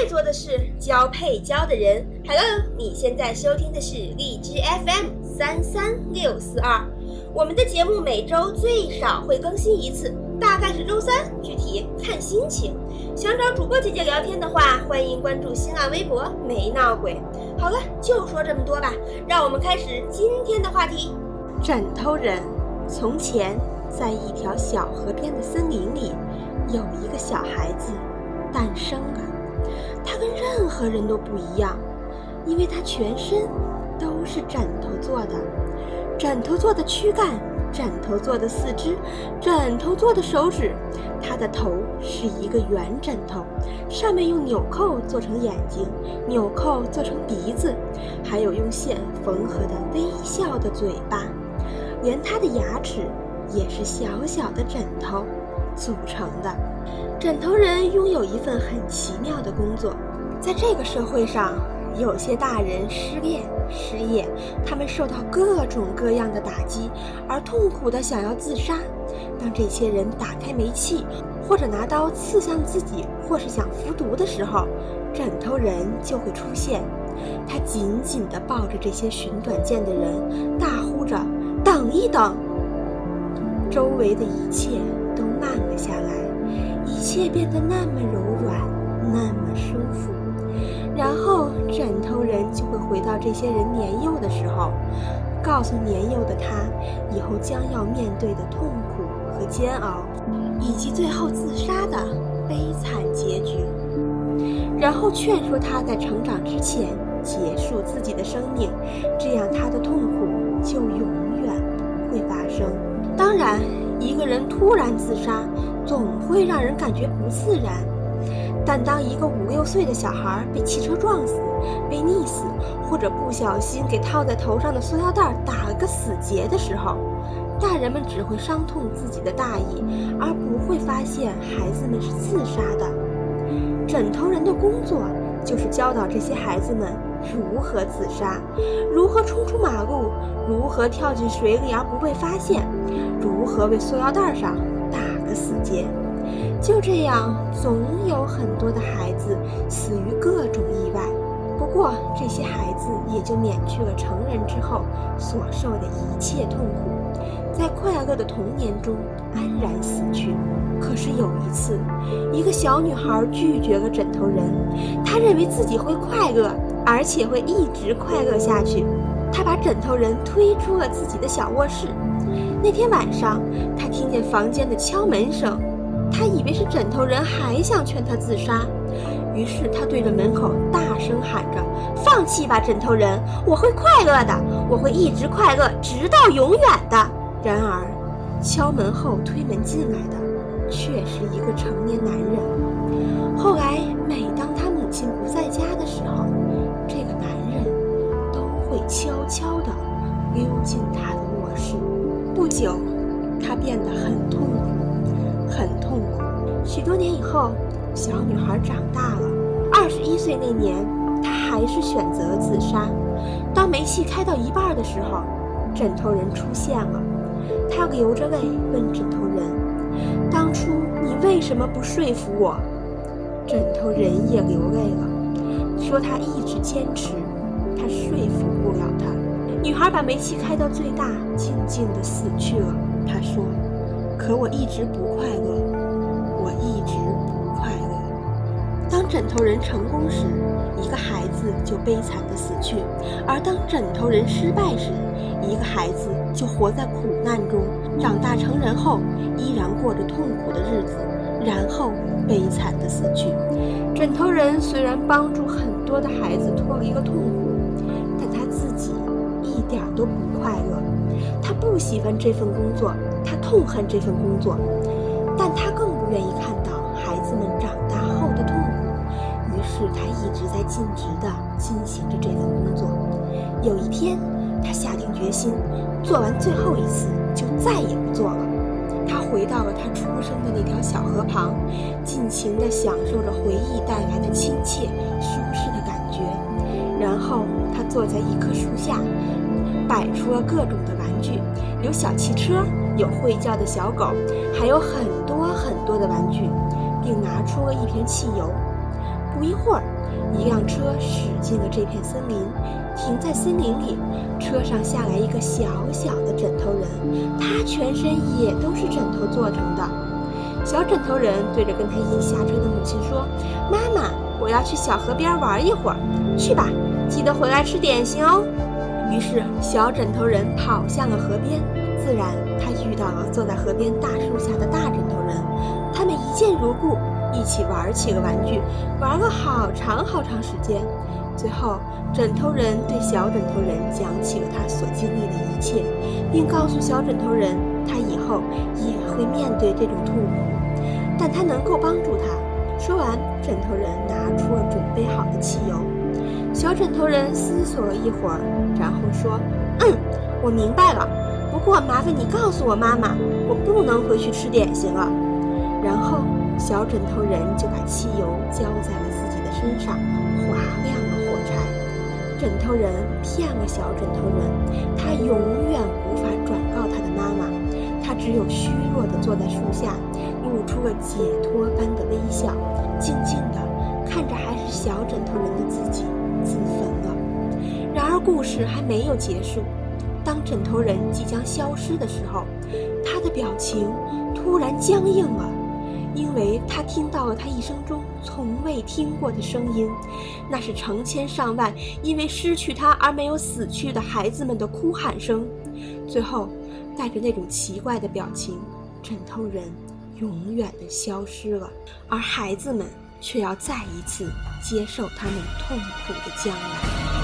爱做的事，交配交的人。Hello，你现在收听的是荔枝 FM 三三六四二。我们的节目每周最少会更新一次，大概是周三，具体看心情。想找主播姐姐聊天的话，欢迎关注新浪微博“没闹鬼”。好了，就说这么多吧，让我们开始今天的话题：枕头人。从前，在一条小河边的森林里，有一个小孩子诞生了。他跟任何人都不一样，因为他全身都是枕头做的。枕头做的躯干，枕头做的四肢，枕头做的手指。他的头是一个圆枕头，上面用纽扣做成眼睛，纽扣做成鼻子，还有用线缝合的微笑的嘴巴。连他的牙齿也是小小的枕头组成的。枕头人拥有一份很奇妙的工作，在这个社会上。有些大人失恋、失业，他们受到各种各样的打击，而痛苦的想要自杀。当这些人打开煤气，或者拿刀刺向自己，或是想服毒的时候，枕头人就会出现。他紧紧地抱着这些寻短见的人，大呼着：“等一等！”周围的一切都慢了下来，一切变得那么柔软，那么舒服。然后枕头人就会回到这些人年幼的时候，告诉年幼的他以后将要面对的痛苦和煎熬，以及最后自杀的悲惨结局。然后劝说他在成长之前结束自己的生命，这样他的痛苦就永远不会发生。当然，一个人突然自杀总会让人感觉不自然。但当一个五六岁的小孩被汽车撞死、被溺死，或者不小心给套在头上的塑料袋打了个死结的时候，大人们只会伤痛自己的大意，而不会发现孩子们是自杀的。枕头人的工作就是教导这些孩子们如何自杀，如何冲出马路，如何跳进水里而不被发现，如何为塑料袋上打个死结。就这样，总有很多的孩子死于各种意外。不过，这些孩子也就免去了成人之后所受的一切痛苦，在快乐的童年中安然死去。可是有一次，一个小女孩拒绝了枕头人，她认为自己会快乐，而且会一直快乐下去。他把枕头人推出了自己的小卧室。那天晚上，他听见房间的敲门声。他以为是枕头人还想劝他自杀，于是他对着门口大声喊着：“放弃吧，枕头人！我会快乐的，我会一直快乐，直到永远的。”然而，敲门后推门进来的却是一个成年男人。后来，悄悄地溜进他的卧室。不久，他变得很痛苦。很痛苦。许多年以后，小女孩长大了，二十一岁那年，她还是选择了自杀。当煤气开到一半的时候，枕头人出现了。他流着泪问枕头人：“当初你为什么不说服我？”枕头人也流泪了，说他一直坚持，他说服不了他。女孩把煤气开到最大，静静地死去了。她说。可我一直不快乐，我一直不快乐。当枕头人成功时，一个孩子就悲惨的死去；而当枕头人失败时，一个孩子就活在苦难中，长大成人后依然过着痛苦的日子，然后悲惨的死去。枕头人虽然帮助很多的孩子脱离了痛苦，一点都不快乐。他不喜欢这份工作。他痛恨这份工作，但他更不愿意看到孩子们长大后的痛苦。于是他一直在尽职地进行着这份工作。有一天，他下定决心，做完最后一次就再也不做了。他回到了他出生的那条小河旁，尽情地享受着回忆带来的亲切、舒适。坐在一棵树下，摆出了各种的玩具，有小汽车。有会叫的小狗，还有很多很多的玩具，并拿出了一瓶汽油。不一会儿，一辆车驶进了这片森林，停在森林里。车上下来一个小小的枕头人，他全身也都是枕头做成的。小枕头人对着跟他一起下车的母亲说：“妈妈，我要去小河边玩一会儿，去吧，记得回来吃点心哦。”于是，小枕头人跑向了河边。自然，他遇到了坐在河边大树下的大枕头人，他们一见如故，一起玩起了玩具，玩了好长好长时间。最后，枕头人对小枕头人讲起了他所经历的一切，并告诉小枕头人，他以后也会面对这种痛苦，但他能够帮助他。说完，枕头人拿出了准备好的汽油。小枕头人思索了一会儿，然后说：“嗯，我明白了。不过麻烦你告诉我妈妈，我不能回去吃点心了。”然后，小枕头人就把汽油浇在了自己的身上，划亮了火柴。枕头人骗了小枕头人，他永远无法转告他的妈妈，他只有虚弱地坐在树下，露出了解脱般的微笑，静静地看着还是小枕头人的自己。自焚了。然而，故事还没有结束。当枕头人即将消失的时候，他的表情突然僵硬了，因为他听到了他一生中从未听过的声音，那是成千上万因为失去他而没有死去的孩子们的哭喊声。最后，带着那种奇怪的表情，枕头人永远的消失了，而孩子们。却要再一次接受他们痛苦的将来。